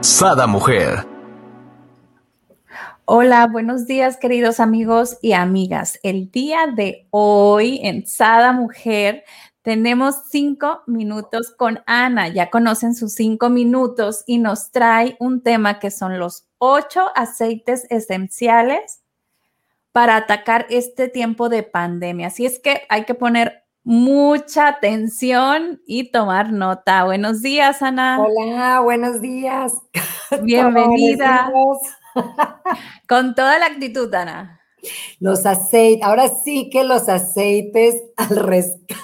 Sada Mujer. Hola, buenos días queridos amigos y amigas. El día de hoy en Sada Mujer tenemos cinco minutos con Ana. Ya conocen sus cinco minutos y nos trae un tema que son los ocho aceites esenciales para atacar este tiempo de pandemia. Así es que hay que poner mucha atención y tomar nota. Buenos días, Ana. Hola, buenos días. Bienvenida. Con toda la actitud, Ana. Los aceites, ahora sí que los aceites al rescate.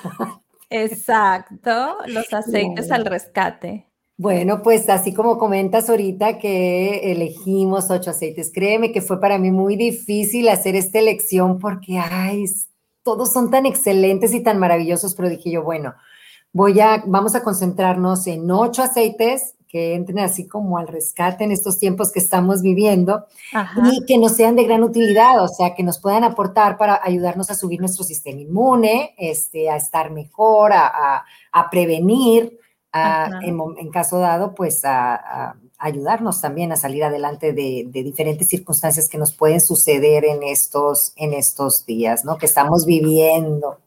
Exacto, los aceites al rescate. Bueno, pues así como comentas ahorita que elegimos ocho aceites, créeme que fue para mí muy difícil hacer esta elección porque, ay, todos son tan excelentes y tan maravillosos, pero dije yo, bueno, voy a, vamos a concentrarnos en ocho aceites que entren así como al rescate en estos tiempos que estamos viviendo y que nos sean de gran utilidad, o sea, que nos puedan aportar para ayudarnos a subir nuestro sistema inmune, este, a estar mejor, a, prevenir, en, caso dado, pues a, ayudarnos también a salir adelante de, diferentes circunstancias que nos pueden suceder en estos, en estos días, ¿no? Que estamos viviendo.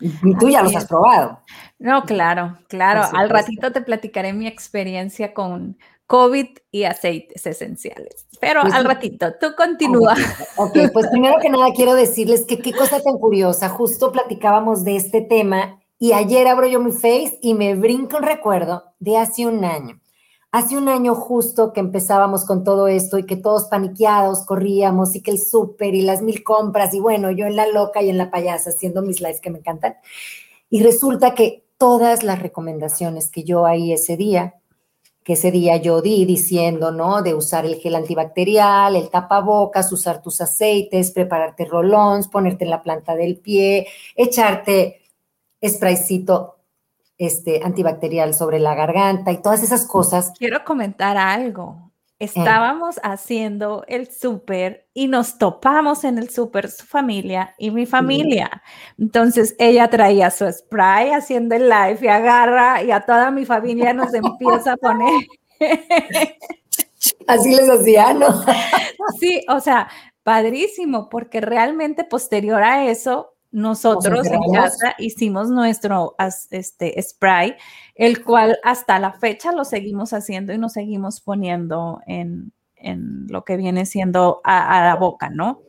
Y tú ya los has probado. No, claro, claro. Al ratito te platicaré mi experiencia con COVID y aceites esenciales. Pero pues al ratito, tú continúa. Ok, pues primero que nada quiero decirles que qué cosa tan curiosa. Justo platicábamos de este tema y ayer abro yo mi face y me brinco un recuerdo de hace un año. Hace un año justo que empezábamos con todo esto y que todos paniqueados corríamos y que el súper y las mil compras y bueno, yo en la loca y en la payasa haciendo mis lives que me encantan. Y resulta que todas las recomendaciones que yo ahí ese día, que ese día yo di diciendo, ¿no? De usar el gel antibacterial, el tapabocas, usar tus aceites, prepararte rolons, ponerte en la planta del pie, echarte spraycito este, antibacterial sobre la garganta y todas esas cosas. Quiero comentar algo. Eh. Estábamos haciendo el súper y nos topamos en el súper su familia y mi familia. Entonces ella traía su spray haciendo el live y agarra y a toda mi familia nos empieza a poner. Así les hacía, ¿no? sí, o sea, padrísimo, porque realmente posterior a eso nosotros en casa hicimos nuestro este, spray, el cual hasta la fecha lo seguimos haciendo y nos seguimos poniendo en, lo que viene siendo a la boca, ¿no?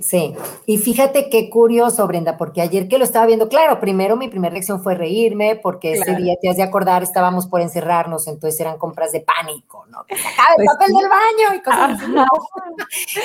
Sí, y fíjate qué curioso, Brenda, porque ayer que lo estaba viendo, claro, primero mi primera reacción fue reírme, porque ese día, te has de acordar, estábamos por encerrarnos, entonces eran compras de pánico, ¿no? Que se acabe el pues papel del baño y cosas así.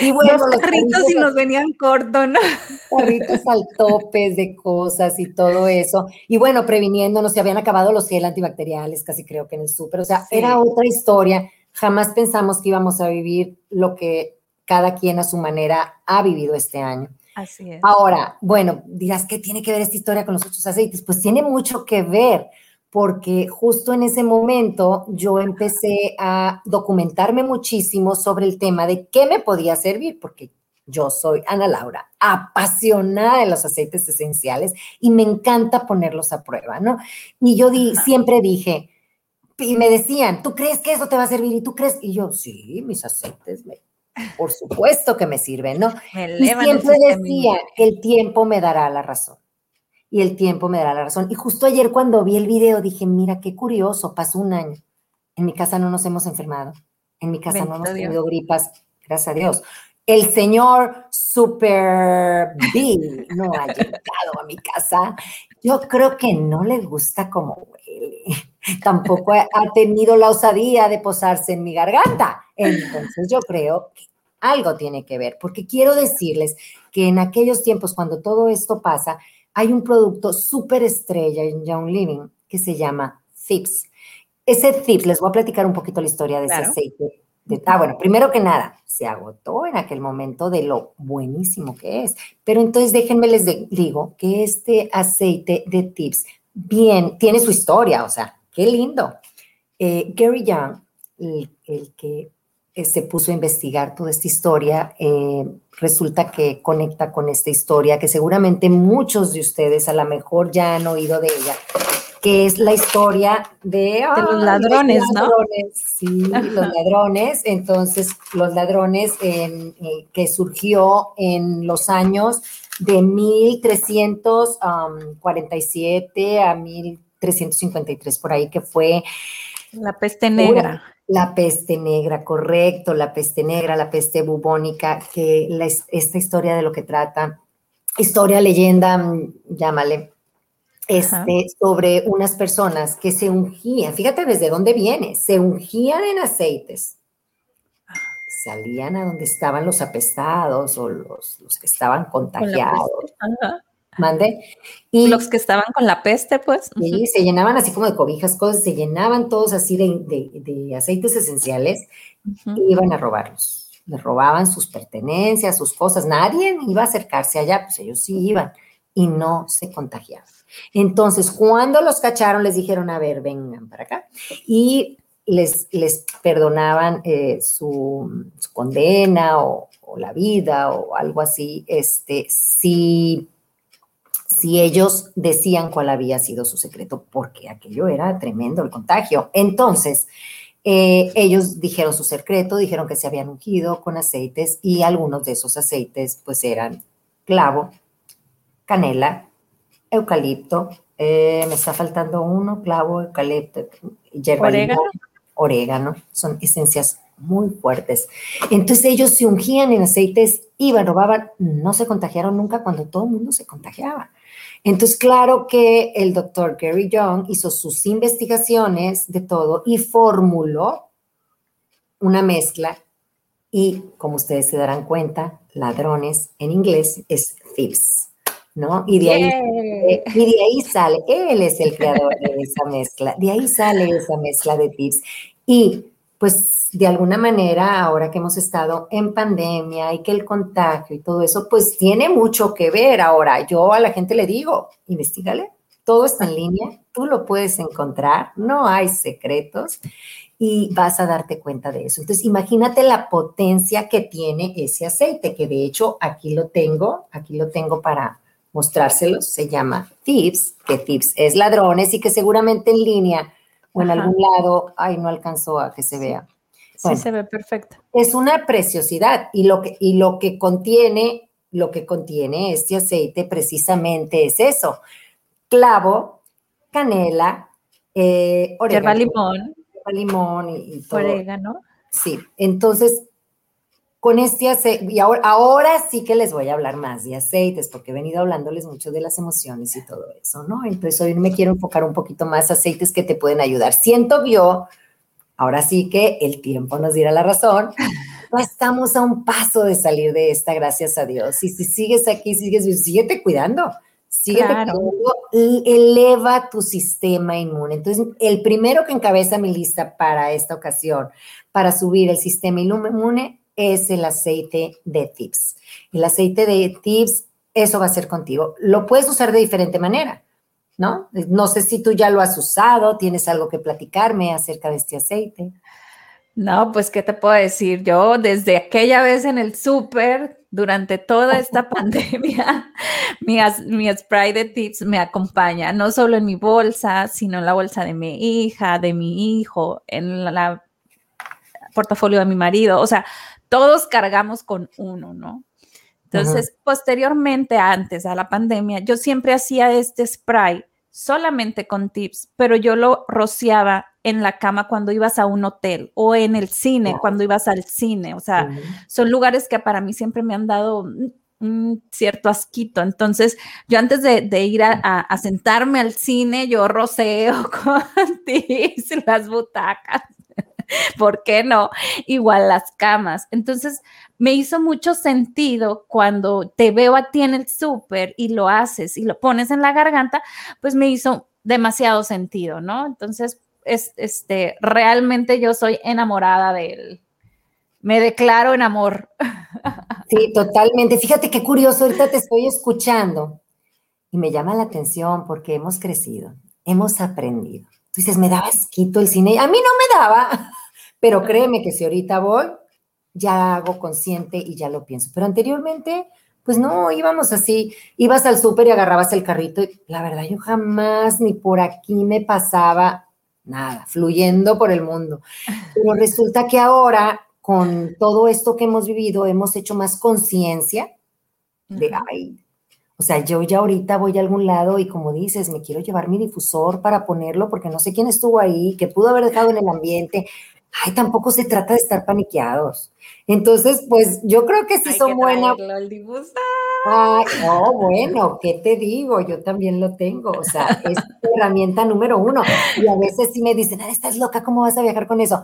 Y bueno, los, carritos y nos venían cortos, ¿no? Carritos al topes de cosas y todo eso. Y bueno, previniéndonos, se habían acabado los gel antibacteriales, casi creo que en el súper, o sea, era otra historia. Jamás pensamos que íbamos a vivir lo que cada quien a su manera ha vivido este año. Así es. Ahora, bueno, dirás, ¿qué tiene que ver esta historia con los otros aceites? Pues tiene mucho que ver, porque justo en ese momento yo empecé a documentarme muchísimo sobre el tema de qué me podía servir, porque yo soy Ana Laura, apasionada de los aceites esenciales y me encanta ponerlos a prueba, ¿no? Y yo di, siempre dije, y me decían, ¿tú crees que eso te va a servir? Y tú crees, y yo, sí, mis aceites me por supuesto que me sirven, ¿no? y siempre decía que el tiempo me dará la razón. Y el tiempo me dará la razón. Y justo ayer cuando vi el video dije, mira, qué curioso, pasó un año. En mi casa no nos hemos enfermado. En mi casa no hemos tenido gripas, gracias a Dios. El señor Super B no ha llegado a mi casa. Yo creo que no le gusta como huele. Tampoco ha tenido la osadía de posarse en mi garganta. Entonces yo creo que algo tiene que ver, porque quiero decirles que en aquellos tiempos, cuando todo esto pasa, hay un producto súper estrella en Young Living que se llama Fix. ese tip, les voy a platicar un poquito la historia de ese aceite. Ah, bueno, primero que nada, se agotó en aquel momento de lo buenísimo que es. Pero entonces déjenme les digo que este aceite de tips, bien, tiene su historia, o sea, qué lindo. Eh, Gary Young, el, que eh, se puso a investigar toda esta historia, eh, resulta que conecta con esta historia que seguramente muchos de ustedes a lo mejor ya han oído de ella, que es la historia de, los ladrones, ¿no? Sí, los ladrones. Entonces, los ladrones eh, que surgió en los años de 1347 a 1353, por ahí que fue... La peste negra. La peste negra, correcto, la peste negra, la peste bubónica, que esta historia de lo que trata, historia, leyenda, mm, llámale, este, sobre unas personas que se ungían, fíjate desde dónde viene, se ungían en aceites, salían a donde estaban los apestados o los, los que estaban contagiados. Mande. Y los que estaban con la peste, pues. Sí, se llenaban así como de cobijas, cosas, se llenaban todos así de, aceites esenciales y iban a robarlos. Les robaban sus pertenencias, sus cosas. Nadie iba a acercarse allá, pues ellos sí iban y no se contagiaban. Entonces, cuando los cacharon, les dijeron, a ver, vengan para acá. Y les, les perdonaban eh, su, condena o, la vida o algo así, este, si, si ellos decían cuál había sido su secreto, porque aquello era tremendo el contagio. Entonces, eh, ellos dijeron su secreto, dijeron que se habían ungido con aceites y algunos de esos aceites pues eran clavo, canela, eucalipto, eh, me está faltando uno, clavo, eucalipto, hierba orégano. orégano, son esencias muy fuertes. Entonces ellos se ungían en aceites, iban, robaban, no se contagiaron nunca cuando todo el mundo se contagiaba. Entonces, claro que el doctor Gary Young hizo sus investigaciones de todo y formuló una mezcla y, como ustedes se darán cuenta, ladrones en inglés es thieves. ¿No? Y de, ahí, y de ahí sale, él es el creador de esa mezcla, de ahí sale esa mezcla de tips. Y pues de alguna manera, ahora que hemos estado en pandemia y que el contagio y todo eso, pues tiene mucho que ver. Ahora, yo a la gente le digo, investigale, todo está en línea, tú lo puedes encontrar, no hay secretos y vas a darte cuenta de eso. Entonces, imagínate la potencia que tiene ese aceite, que de hecho aquí lo tengo, aquí lo tengo para, mostrárselos, se llama Tips, que Tips es ladrones y que seguramente en línea o en algún lado, ay, no alcanzó a que se vea. sí, se ve perfecto. Es una preciosidad y lo que, y lo que contiene, lo que contiene este aceite precisamente es eso. Clavo, canela, eh, orégano. limón. limón y, y todo. Orégano. Sí, entonces con este aceite, y ahora, ahora sí que les voy a hablar más de aceites, porque he venido hablándoles mucho de las emociones y todo eso, ¿no? Entonces hoy me quiero enfocar un poquito más aceites que te pueden ayudar. Siento yo, ahora sí que el tiempo nos dirá la razón, estamos a un paso de salir de esta, gracias a Dios. Y si sigues aquí, sigues, síguete cuidando. Síguete cuidando y eleva tu sistema inmune. Entonces, el primero que encabeza mi lista para esta ocasión, para subir el sistema inmune, es el aceite de tips. El aceite de tips, eso va a ser contigo. Lo puedes usar de diferente manera, ¿no? No sé si tú ya lo has usado, tienes algo que platicarme acerca de este aceite. No, pues, ¿qué te puedo decir? Yo desde aquella vez en el súper, durante toda esta pandemia, mi, mi, spray de tips me acompaña, no solo en mi bolsa, sino en la bolsa de mi hija, de mi hijo, en la portafolio de mi marido. O sea, todos cargamos con uno, ¿no? Entonces, posteriormente, antes a la pandemia, yo siempre hacía este spray solamente con tips, pero yo lo rociaba en la cama cuando ibas a un hotel o en el cine cuando ibas al cine. O sea, son lugares que para mí siempre me han dado un cierto asquito. Entonces, yo antes de, ir a, a, sentarme al cine, yo roceo con tips las butacas. ¿por qué no? Igual las camas. Entonces, me hizo mucho sentido cuando te veo a ti en el súper y lo haces y lo pones en la garganta, pues me hizo demasiado sentido, ¿no? Entonces, es, este, realmente yo soy enamorada de él. Me declaro en amor. Sí, totalmente. Fíjate qué curioso, ahorita te estoy escuchando y me llama la atención porque hemos crecido, hemos aprendido. Tú dices, me daba esquito el cine. A mí no me daba, pero créeme que si ahorita voy, ya hago consciente y ya lo pienso. Pero anteriormente, pues no, íbamos así, ibas al súper y agarrabas el carrito y la verdad yo jamás ni por aquí me pasaba nada, fluyendo por el mundo. Pero resulta que ahora, con todo esto que hemos vivido, hemos hecho más conciencia de, ay, o sea, yo ya ahorita voy a algún lado y como dices, me quiero llevar mi difusor para ponerlo porque no sé quién estuvo ahí, que pudo haber dejado en el ambiente. Ay, tampoco se trata de estar paniqueados. Entonces, pues yo creo que sí son buenas. Ay, no, bueno, ¿qué te digo? Yo también lo tengo. O sea, es herramienta número uno. Y a veces sí me dicen, ah, estás loca, ¿cómo vas a viajar con eso?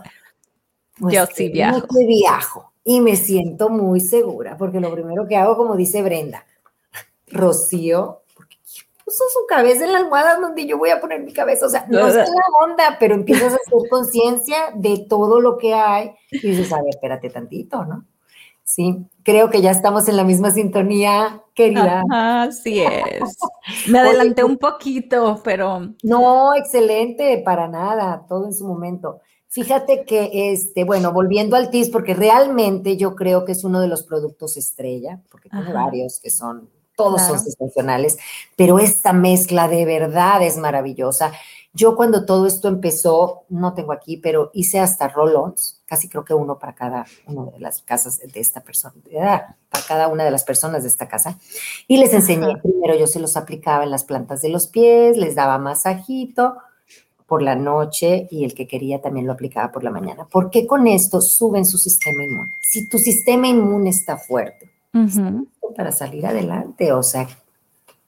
Pues yo sí viajo. Viajo y me siento muy segura, porque lo primero que hago, como dice Brenda, Rocío, puso su cabeza en la almohada donde yo voy a poner mi cabeza. O sea, no es la onda, pero empiezas a hacer conciencia de todo lo que hay y dices, a ver, espérate tantito, ¿no? Sí, creo que ya estamos en la misma sintonía, querida. Así es. Me adelanté un poquito, pero. No, excelente, para nada, todo en su momento. Fíjate que, este, bueno, volviendo al TIS, porque realmente yo creo que es uno de los productos estrella, porque tiene varios que son todos son sensacionales, pero esta mezcla de verdad es maravillosa. Yo cuando todo esto empezó, no tengo aquí, pero hice hasta roll-ons, casi creo que uno para cada una de las casas de esta persona, para cada una de las personas de esta casa. Y les enseñé, primero yo se los aplicaba en las plantas de los pies, les daba masajito por la noche y el que quería también lo aplicaba por la mañana. Porque con esto suben su sistema inmune. Si tu sistema inmune está fuerte, para salir adelante, o sea,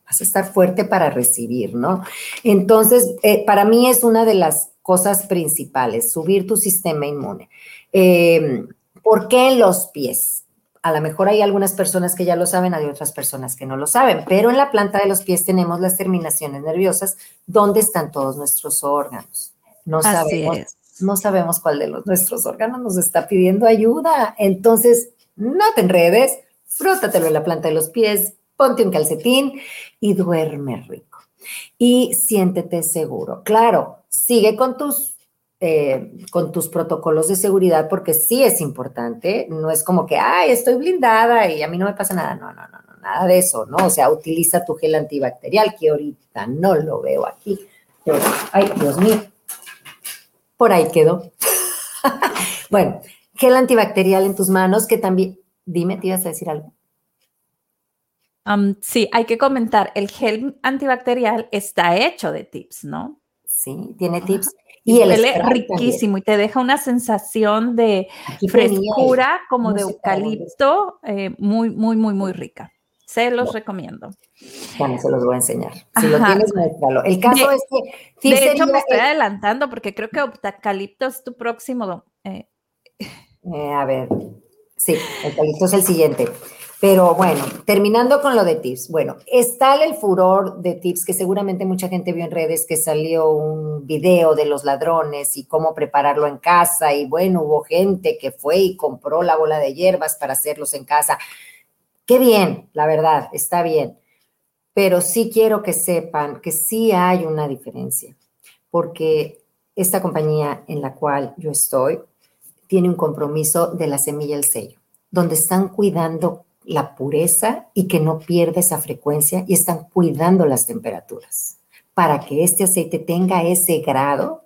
vas a estar fuerte para recibir, ¿no? Entonces, eh, para mí es una de las cosas principales, subir tu sistema inmune. Em, ¿Por qué los pies? A lo mejor hay algunas personas que ya lo saben, hay otras personas que no lo saben, pero en la planta de los pies tenemos las terminaciones nerviosas, donde están todos nuestros órganos. No sabemos, no sabemos cuál de los, nuestros órganos nos está pidiendo ayuda. Entonces, no te enredes, frótatelo en la planta de los pies, ponte un calcetín y duerme rico. Y siéntete seguro. Claro, sigue con tus, eh, con tus protocolos de seguridad porque sí es importante. No es como que, ay, estoy blindada y a mí no me pasa nada. No, no, no, no nada de eso, ¿no? O sea, utiliza tu gel antibacterial que ahorita no lo veo aquí. ay, Dios mío. Por ahí quedó. bueno, gel antibacterial en tus manos que también Dime, ¿te ibas a decir algo? sí, hay que comentar, el gel antibacterial está hecho de tips, ¿no? Sí, tiene tips. Y, el huele riquísimo y te deja una sensación de frescura como de eucalipto, eh, muy, muy, muy, muy rica. Se los recomiendo. Bueno, se los voy a enseñar. Si lo tienes, muéstralo. El caso es que. de hecho, me estoy adelantando porque creo que eucalipto es tu próximo. Eh. Eh, a ver, Sí, el el siguiente. Pero bueno, terminando con lo de tips. Bueno, está el furor de tips que seguramente mucha gente vio en redes que salió un video de los ladrones y cómo prepararlo en casa. Y bueno, hubo gente que fue y compró la bola de hierbas para hacerlos en casa. Qué bien, la verdad, está bien. Pero sí quiero que sepan que sí hay una diferencia, porque esta compañía en la cual yo estoy tiene un compromiso de la semilla el sello, donde están cuidando la pureza y que no pierda esa frecuencia y están cuidando las temperaturas para que este aceite tenga ese grado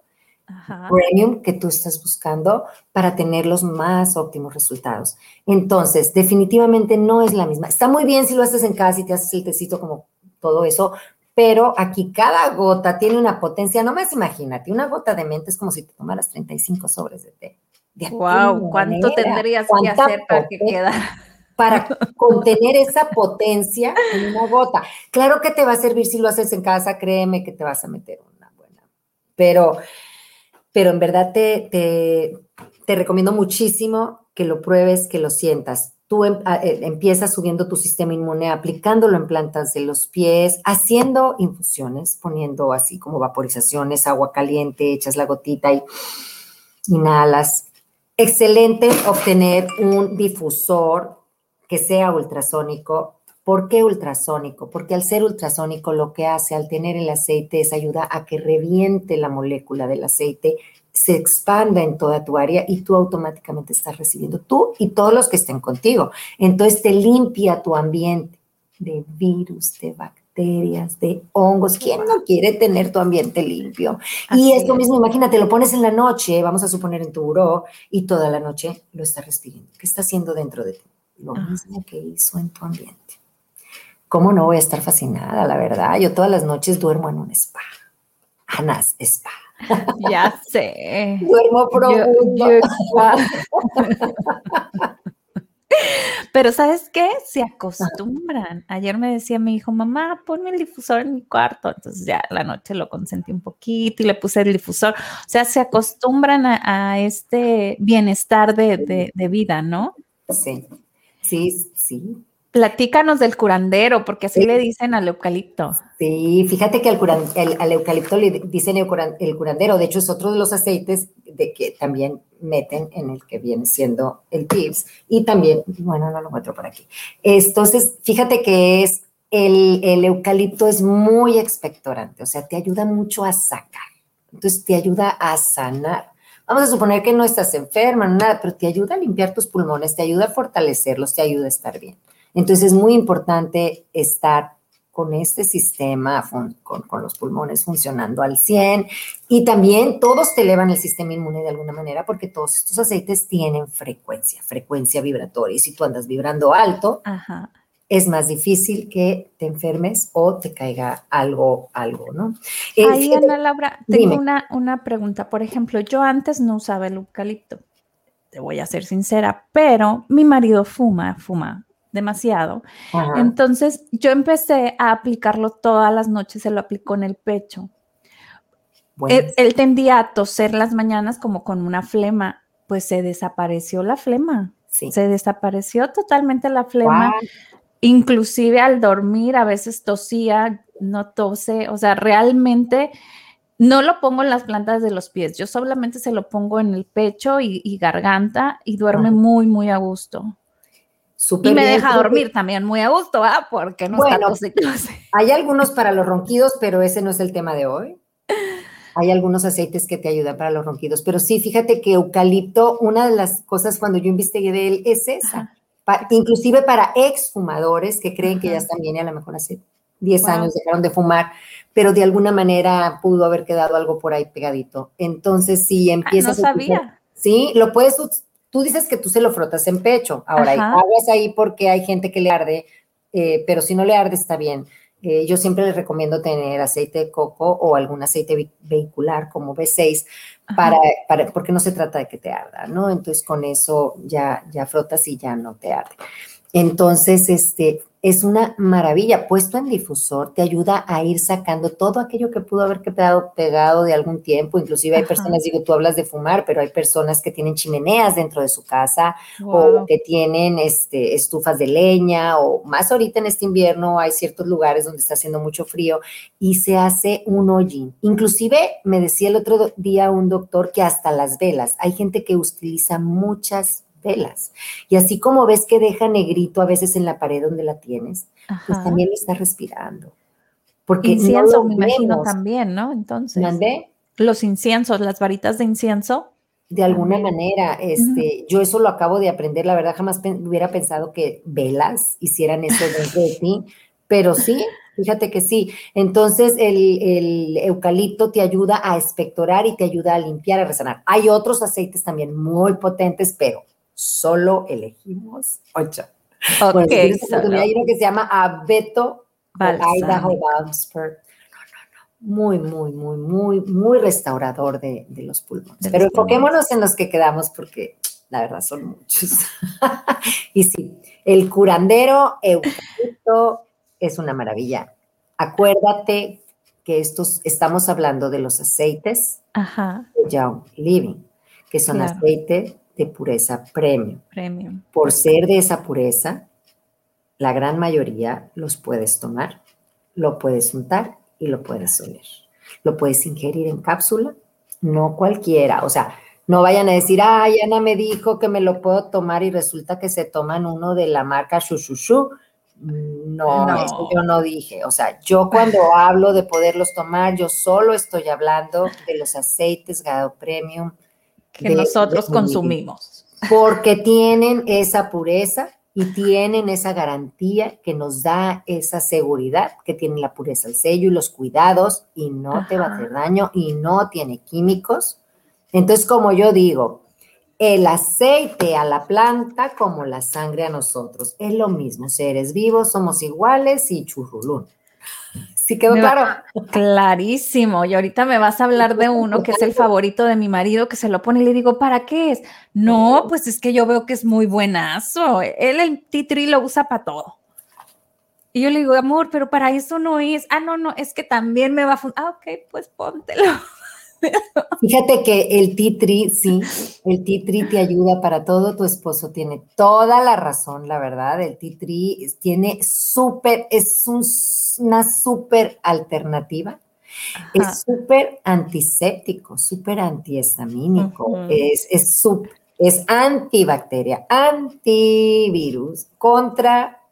premium que tú estás buscando para tener los más óptimos resultados. Entonces, definitivamente no es la misma. Está muy bien si lo haces en casa y te haces el tecito como todo eso, pero aquí cada gota tiene una potencia, no más imagínate, una gota de mente es como si te tomaras 35 sobres de té wow, ¿cuánto tendrías que hacer para que quedara? Para contener esa potencia en una gota. Claro que te va a servir si lo haces en casa, créeme que te vas a meter una buena. Pero, pero en verdad te, te, te recomiendo muchísimo que lo pruebes, que lo sientas. tú em, eh, empiezas subiendo tu sistema inmune, aplicándolo en plantas de los pies, haciendo infusiones, poniendo así como vaporizaciones, agua caliente, echas la gotita y inhalas. Excelente obtener un difusor que sea ultrasónico. ¿Por qué ultrasónico? Porque al ser ultrasónico lo que hace al tener el aceite es ayuda a que reviente la molécula del aceite se expanda en toda tu área y tú automáticamente estás recibiendo, tú y todos los que estén contigo. Entonces te limpia tu ambiente de virus, de bacterias, de hongos. ¿Quién no quiere tener tu ambiente limpio? y esto mismo, imagínate, lo pones en la noche, vamos a suponer en tu buró, y toda la noche lo estás respirando. ¿Qué está haciendo dentro de ti? Lo mismo que hizo en tu ambiente. ¿Cómo no voy a estar fascinada, la verdad? Yo todas las noches duermo en un spa. Anas Spa. Ya sé. Duermo profundo. Pero ¿sabes qué? Se acostumbran. Ayer me decía mi hijo, mamá, ponme el difusor en mi cuarto. Entonces ya la noche lo consentí un poquito y le puse el difusor. O sea, se acostumbran a, este bienestar de, de, vida, ¿no? Sí, sí, sí. Platícanos del curandero, porque así le dicen al eucalipto. Sí, fíjate que al, al eucalipto le dicen el, curandero. De hecho, es otro de los aceites de que también meten en el que viene siendo el tips. Y también, bueno, no lo encuentro por aquí. Entonces, fíjate que es el, el eucalipto es muy expectorante, o sea, te ayuda mucho a sacar. Entonces, te ayuda a sanar. Vamos a suponer que no estás enferma, nada, pero te ayuda a limpiar tus pulmones, te ayuda a fortalecerlos, te ayuda a estar bien. Entonces es muy importante estar con este sistema, con, los pulmones funcionando al 100 y también todos te elevan el sistema inmune de alguna manera porque todos estos aceites tienen frecuencia, frecuencia vibratoria y si tú andas vibrando alto, es más difícil que te enfermes o te caiga algo, algo, ¿no? Ahí, Ana Laura, tengo una, una pregunta. Por ejemplo, yo antes no usaba el eucalipto, te voy a ser sincera, pero mi marido fuma, fuma demasiado. Entonces yo empecé a aplicarlo todas las noches, se lo aplicó en el pecho. Él, tendía a toser las mañanas como con una flema, pues se desapareció la flema. Se desapareció totalmente la flema. Inclusive al dormir a veces tosía, no tose, o sea, realmente no lo pongo en las plantas de los pies, yo solamente se lo pongo en el pecho y, garganta y duerme muy, muy a gusto y me deja dormir también muy a gusto, ¿ah? Porque no bueno, está Hay algunos para los ronquidos, pero ese no es el tema de hoy. Hay algunos aceites que te ayudan para los ronquidos, pero sí, fíjate que eucalipto, una de las cosas cuando yo investigué de él es esa, inclusive para exfumadores que creen que ya están bien y a lo mejor hace 10 años dejaron de fumar, pero de alguna manera pudo haber quedado algo por ahí pegadito. Entonces, si ah, empiezas no sabía. sí, lo puedes Tú dices que tú se lo frotas en pecho. Ahora, aguas ahí porque hay gente que le arde, eh, pero si no le arde está bien. Eh, yo siempre les recomiendo tener aceite de coco o algún aceite vehicular como B6 para, para, porque no se trata de que te arda, ¿no? Entonces con eso ya, ya frotas y ya no te arde. Entonces, este, es una maravilla. Puesto en difusor, te ayuda a ir sacando todo aquello que pudo haber quedado pegado de algún tiempo. Inclusive hay personas, digo, tú hablas de fumar, pero hay personas que tienen chimeneas dentro de su casa o que tienen este, estufas de leña o más ahorita en este invierno hay ciertos lugares donde está haciendo mucho frío y se hace un hollín. Inclusive me decía el otro día un doctor que hasta las velas, hay gente que utiliza muchas velas. Y así como ves que deja negrito a veces en la pared donde la tienes, pues también lo está respirando. Porque incienso, me imagino también, ¿no? Entonces. Los inciensos, las varitas de incienso. De alguna manera, este, yo eso lo acabo de aprender, la verdad jamás hubiera pensado que velas hicieran eso dentro de ti, pero sí, fíjate que sí. Entonces el, el, eucalipto te ayuda a expectorar y te ayuda a limpiar, a resanar. Hay otros aceites también muy potentes, pero solo elegimos ocho. Okay, hay uno que se llama Abeto Idaho Muy, muy, muy, muy, muy restaurador de, los pulmones. Pero enfoquémonos en los que quedamos porque la verdad son muchos. y sí, el curandero eucalipto es una maravilla. Acuérdate que estos, estamos hablando de los aceites Ajá. de Young Living, que son aceites de pureza premium. Premium. Por ser de esa pureza, la gran mayoría los puedes tomar, lo puedes untar y lo puedes oler. Lo puedes ingerir en cápsula, no cualquiera. O sea, no vayan a decir, ay, Ana me dijo que me lo puedo tomar y resulta que se toman uno de la marca Shushushu. No, No. eso yo no dije. O sea, yo cuando hablo de poderlos tomar, yo solo estoy hablando de los aceites Gado Premium Que de- nosotros de- consumimos. porque tienen esa pureza y tienen esa garantía que nos da esa seguridad que tiene la pureza, el sello y los cuidados y no te va a hacer daño y no tiene químicos. Entonces, como yo digo, el aceite a la planta como la sangre a nosotros. Es lo mismo, seres vivos, somos iguales y churrulún. ¿Sí quedó Me va- claro? Clarísimo. Y ahorita me vas a hablar de uno que es el favorito de mi marido que se lo pone y le digo, ¿para qué es? No, pues es que yo veo que es muy buenazo. Él el titri lo usa para todo. Y yo le digo, amor, pero para eso no es. Ah, no, no, es que también me va a. Ah, ok, pues póntelo. Fíjate que el titri, sí, el titri te ayuda para todo. Tu esposo tiene toda la razón, la verdad. El titri tiene súper, es un- una súper alternativa. Ajá. Es súper antiséptico, súper antihistamínico, es, es, es antibacteria, antivirus, contra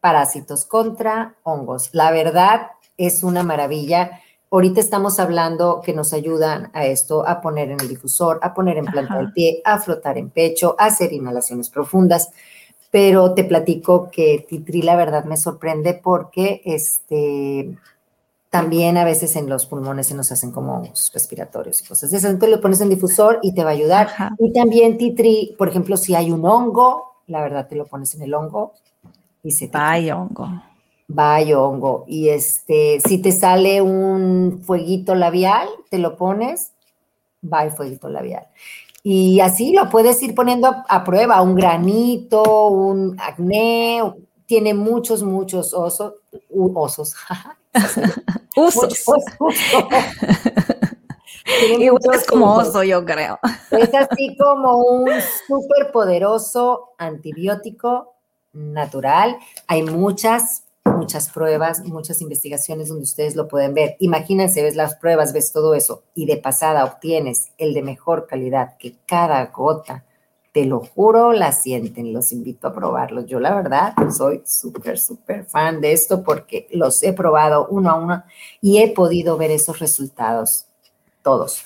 parásitos, contra hongos. La verdad es una maravilla. Ahorita estamos hablando que nos ayudan a esto, a poner en el difusor, a poner en planta Ajá. del pie, a flotar en pecho, a hacer inhalaciones profundas. Pero te platico que Titri, la verdad, me sorprende porque este, también a veces en los pulmones se nos hacen como respiratorios y cosas de esas. Entonces lo pones en difusor y te va a ayudar. Ajá. Y también Titri, por ejemplo, si hay un hongo, la verdad te lo pones en el hongo y se te Ay, hongo. Vaya hongo. Y este, si te sale un fueguito labial, te lo pones, va el fueguito labial. Y así lo puedes ir poniendo a, a prueba, un granito, un acné, tiene muchos, muchos osos, osos. Usos. Igual es como oso, yo creo. Es así como un súper poderoso antibiótico natural. Hay muchas, muchas pruebas, muchas investigaciones donde ustedes lo pueden ver. Imagínense, ves las pruebas, ves todo eso y de pasada obtienes el de mejor calidad que cada gota. Te lo juro, la sienten. Los invito a probarlo. Yo la verdad soy súper, súper fan de esto porque los he probado uno a uno y he podido ver esos resultados. Todos.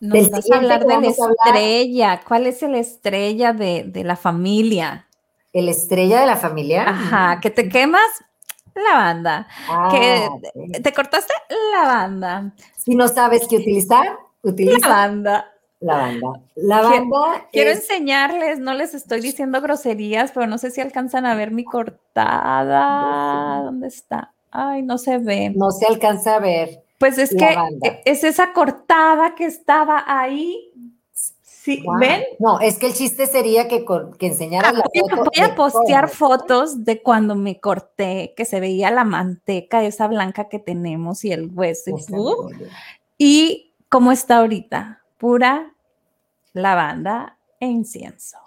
Nos Del vas a hablar de la hablar- estrella. ¿Cuál es la estrella de, de la familia? El estrella de la familia. Ajá, que te quemas, lavanda. Ah, que ok. te cortaste, lavanda. Si no sabes qué utilizar, utiliza Lavanda. lavanda. Lavanda Quiero es- enseñarles, no les estoy diciendo groserías, pero no sé si alcanzan a ver mi cortada. ¿Dónde está? Ay, no se ve. no se alcanza a ver. Pues es que es esa cortada que estaba ahí. Sí, Wow. ¿ven? No, es que el chiste sería que, con- que enseñaras la Voy a, foto. voy a postear cómo. fotos de cuando me corté, que se veía la manteca esa blanca que tenemos y el hueso. y bien. Y cómo está ahorita, pura lavanda e incienso.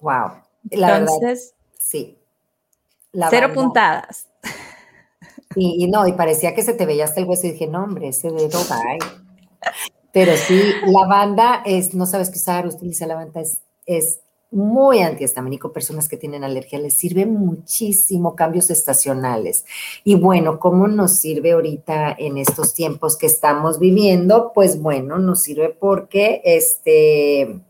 Wow. La verdad, Entonces, sí. cero puntadas. Y, y no, y parecía que se te veía hasta el hueso y dije, no, hombre, ese dedo va. Pero sí, lavanda es, no sabes qué usar, utiliza lavanda, es, es muy antihistamínico. Personas que tienen alergia les sirve muchísimo cambios estacionales. Y bueno, ¿cómo nos sirve ahorita en estos tiempos que estamos viviendo? Pues bueno, nos sirve porque este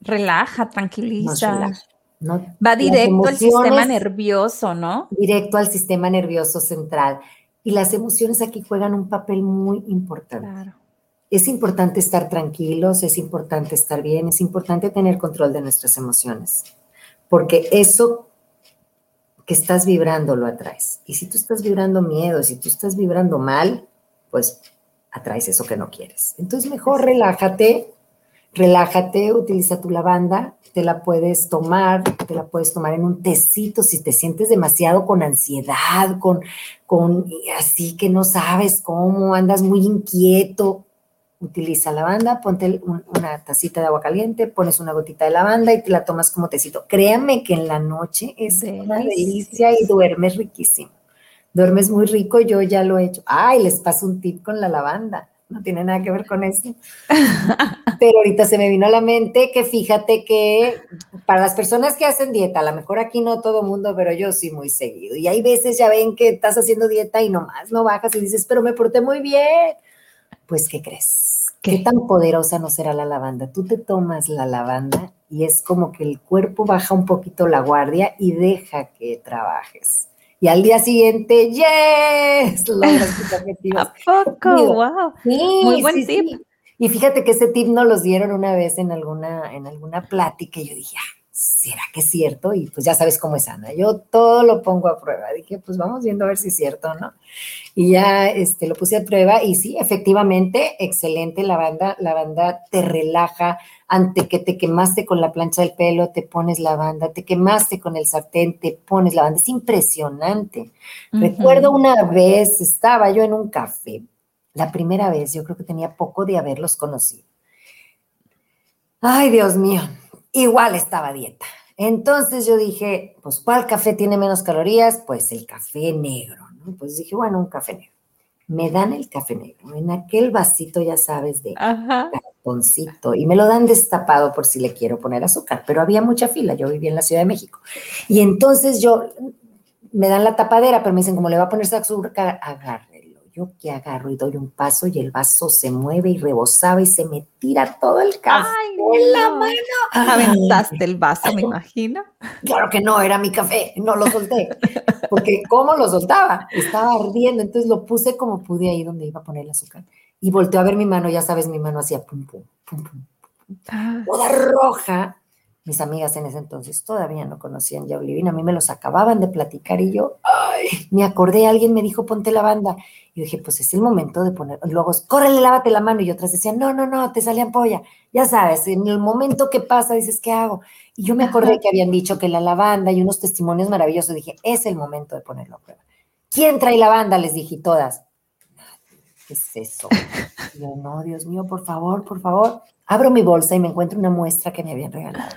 Relaja, tranquiliza. relaja, ¿no? Va directo al sistema nervioso, ¿no? directo al sistema nervioso central. Y las emociones aquí juegan un papel muy importante. Claro. Es importante estar tranquilos, es importante estar bien, es importante tener control de nuestras emociones, porque eso que estás vibrando lo atraes. Y si tú estás vibrando miedo, si tú estás vibrando mal, pues atraes eso que no quieres. Entonces mejor relájate, relájate, utiliza tu lavanda, te la puedes tomar, te la puedes tomar en un tecito si te sientes demasiado con ansiedad, con, con así que no sabes cómo, andas muy inquieto, utiliza lavanda, ponte una tacita de agua caliente, pones una gotita de lavanda y te la tomas como tecito. Créanme que en la noche es una delicia y duermes riquísimo. Duermes muy rico, yo ya lo he hecho. Ay, les paso un tip con la lavanda. No tiene nada que ver con eso. Pero ahorita se me vino a la mente que fíjate que para las personas que hacen dieta, a lo mejor aquí no todo mundo, pero yo sí muy seguido. Y hay veces ya ven que estás haciendo dieta y nomás no bajas y dices, pero me porté muy bien. Pues, ¿qué crees? ¿Qué, tan poderosa no será la lavanda? Tú te tomas la lavanda y es como que el cuerpo baja un poquito la guardia y deja que trabajes. Y al día siguiente, ¡yes! Logras tus objetivos. ¿A poco? ¡Wow! Muy buen tip. Y fíjate que ese tip nos los dieron una vez en alguna, en alguna plática y yo dije, ah, ¿será que es cierto? Y pues ya sabes cómo es Ana, yo todo lo pongo a prueba. Dije, pues vamos viendo a ver si es cierto no. Y ya este, lo puse a prueba y sí, efectivamente, excelente la banda. La banda te relaja. Ante que te quemaste con la plancha del pelo, te pones la banda. Te quemaste con el sartén, te pones la banda. Es impresionante. Recuerdo una vez, estaba yo en un café. La primera vez, yo creo que tenía poco de haberlos conocido. Ay, Dios mío, igual estaba dieta. Entonces yo dije, pues, ¿cuál café tiene menos calorías? Pues el café negro, ¿no? Pues dije, bueno, un café negro. Me dan el café negro en aquel vasito, ya sabes, de cartoncito, y me lo dan destapado por si le quiero poner azúcar, pero había mucha fila, yo vivía en la Ciudad de México. Y entonces yo, me dan la tapadera, pero me dicen, como le va a ponerse azúcar, agarre yo que agarro y doy un paso y el vaso se mueve y rebosaba y se me tira todo el café en la mano. Aventaste el vaso, me imagino. Claro que no, era mi café, no lo solté. Porque ¿cómo lo soltaba? Estaba ardiendo, entonces lo puse como pude ahí donde iba a poner el azúcar. Y volteó a ver mi mano, ya sabes, mi mano hacía pum, pum, pum, pum. Ah. Toda roja mis amigas en ese entonces todavía no conocían ya Olivina, a mí me los acababan de platicar y yo, ay, me acordé, alguien me dijo, ponte la banda. Y dije, pues es el momento de poner, y luego, córrele, lávate la mano. Y otras decían, no, no, no, te sale ampolla. Ya sabes, en el momento que pasa, dices, ¿qué hago? Y yo me acordé que habían dicho que la lavanda y unos testimonios maravillosos. Dije, es el momento de ponerlo a prueba. ¿Quién trae lavanda? Les dije todas. ¿Qué es eso? Y yo, no, Dios mío, por favor, por favor. Abro mi bolsa y me encuentro una muestra que me habían regalado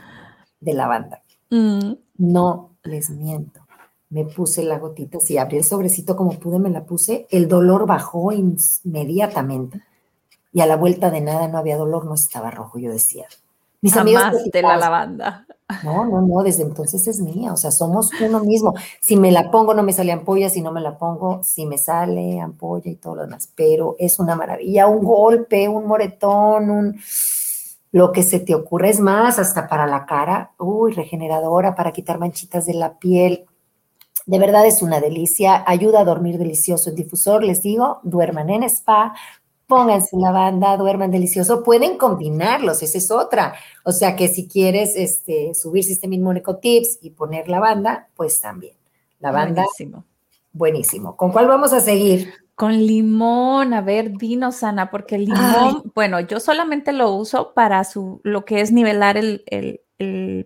de lavanda. Mm. No les miento. Me puse la gotita, si abrí el sobrecito como pude, me la puse. El dolor bajó inmediatamente y a la vuelta de nada no había dolor, no estaba rojo. Yo decía, mis amigos de la lavanda. No, no, no, desde entonces es mía, o sea, somos uno mismo. Si me la pongo, no me sale ampolla, si no me la pongo, si me sale ampolla y todo lo demás, pero es una maravilla, un golpe, un moretón, un lo que se te ocurre es más, hasta para la cara, uy, regeneradora, para quitar manchitas de la piel. De verdad es una delicia, ayuda a dormir delicioso. El difusor, les digo, duerman en spa, pónganse la banda, duerman delicioso. Pueden combinarlos, esa es otra. O sea que si quieres este, subir Sistema Inmunológico Tips y poner la banda, pues también. La banda, buenísimo. buenísimo. ¿Con cuál vamos a seguir? Con limón, a ver, dinos, Ana, porque el limón, bueno, yo solamente lo uso para su, lo que es nivelar el,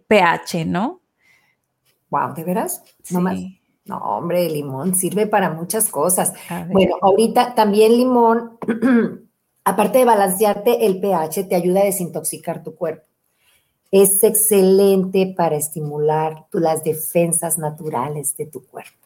pH, ¿no? Wow, ¿de veras? No más. No, hombre, el limón sirve para muchas cosas. Bueno, ahorita también limón, aparte de balancearte el pH, te ayuda a desintoxicar tu cuerpo. Es excelente para estimular las defensas naturales de tu cuerpo.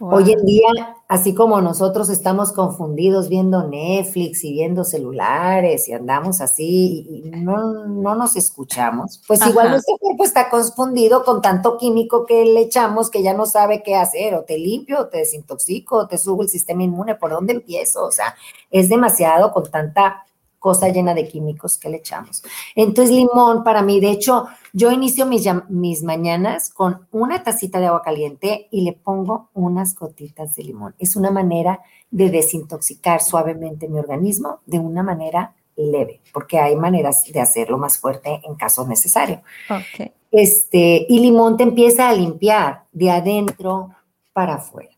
Hoy en día, así como nosotros estamos confundidos viendo Netflix y viendo celulares y andamos así y no, nos escuchamos, pues igual nuestro cuerpo está confundido con tanto químico que le echamos que ya no sabe qué hacer, o te limpio, o te desintoxico, o te subo el sistema inmune, ¿por dónde empiezo? O sea, es demasiado con tanta cosa llena de químicos que le echamos. Entonces, limón para mí, de hecho, yo inicio mis, mis mañanas con una tacita de agua caliente y le pongo unas gotitas de limón. Es una manera de desintoxicar suavemente mi organismo de una manera leve, porque hay maneras de hacerlo más fuerte en caso necesario. Este, y limón te empieza a limpiar de adentro para afuera.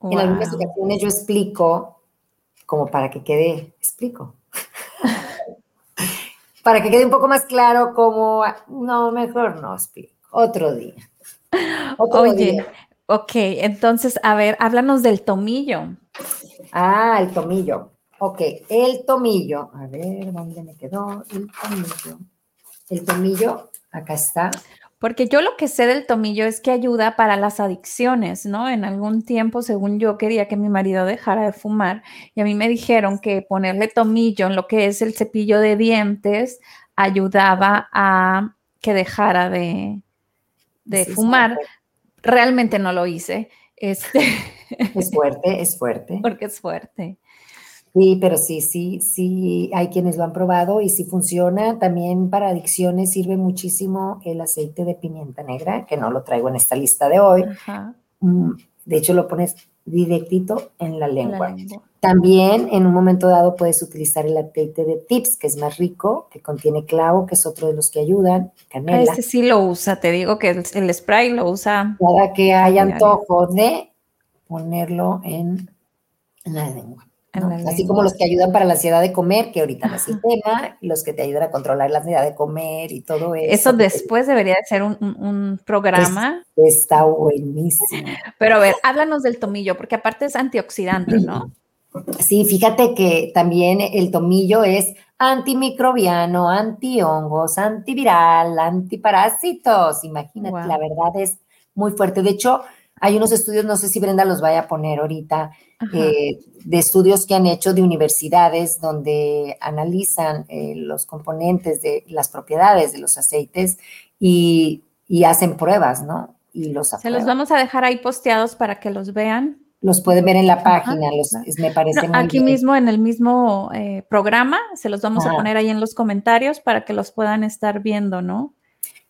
En algunas ocasiones yo explico, como para que quede, explico, para que quede un poco más claro cómo, no, mejor no explico, otro día. Oye, ok, entonces, a ver, háblanos del tomillo. Ah, el tomillo. Ok, el tomillo. A ver, ¿dónde me quedó el tomillo? El tomillo, acá está. Porque yo lo que sé del tomillo es que ayuda para las adicciones, ¿no? En algún tiempo, según yo, quería que mi marido dejara de fumar y a mí me dijeron que ponerle tomillo en lo que es el cepillo de dientes ayudaba a que dejara de, de fumar. Realmente no lo hice. Este... Es fuerte, es fuerte. Porque es fuerte. Sí, pero sí, sí, sí, hay quienes lo han probado y sí funciona. También para adicciones sirve muchísimo el aceite de pimienta negra, que no lo traigo en esta lista de hoy. Mm, de hecho, lo pones directito en la lengua. También en un momento dado puedes utilizar el aceite de tips, que es más rico, que contiene clavo, que es otro de los que ayudan, canela. Este sí lo usa, te digo que el, spray lo usa. Para que haya antojo de ponerlo en la lengua. Así como los que ayudan para la ansiedad de comer, que ahorita no es el tema, los que te ayudan a controlar la ansiedad de comer y todo eso. Eso después debería de ser un, programa. está buenísimo. Pero a ver, háblanos del tomillo, porque aparte es antioxidante, ¿no? Sí, fíjate que también el tomillo es antimicrobiano, antihongos, antiviral, antiparásitos. Imagínate, la verdad es muy fuerte. De hecho, hay unos estudios, no sé si Brenda los vaya a poner ahorita, eh, de estudios que han hecho de universidades donde analizan eh, los componentes de las propiedades de los aceites y, hacen pruebas, ¿no? Y los Se los vamos a dejar ahí posteados para que los vean. Los pueden ver en la página, los, me parece Aquí mismo en el mismo eh, programa, se los vamos a poner ahí en los comentarios para que los puedan estar viendo, ¿no?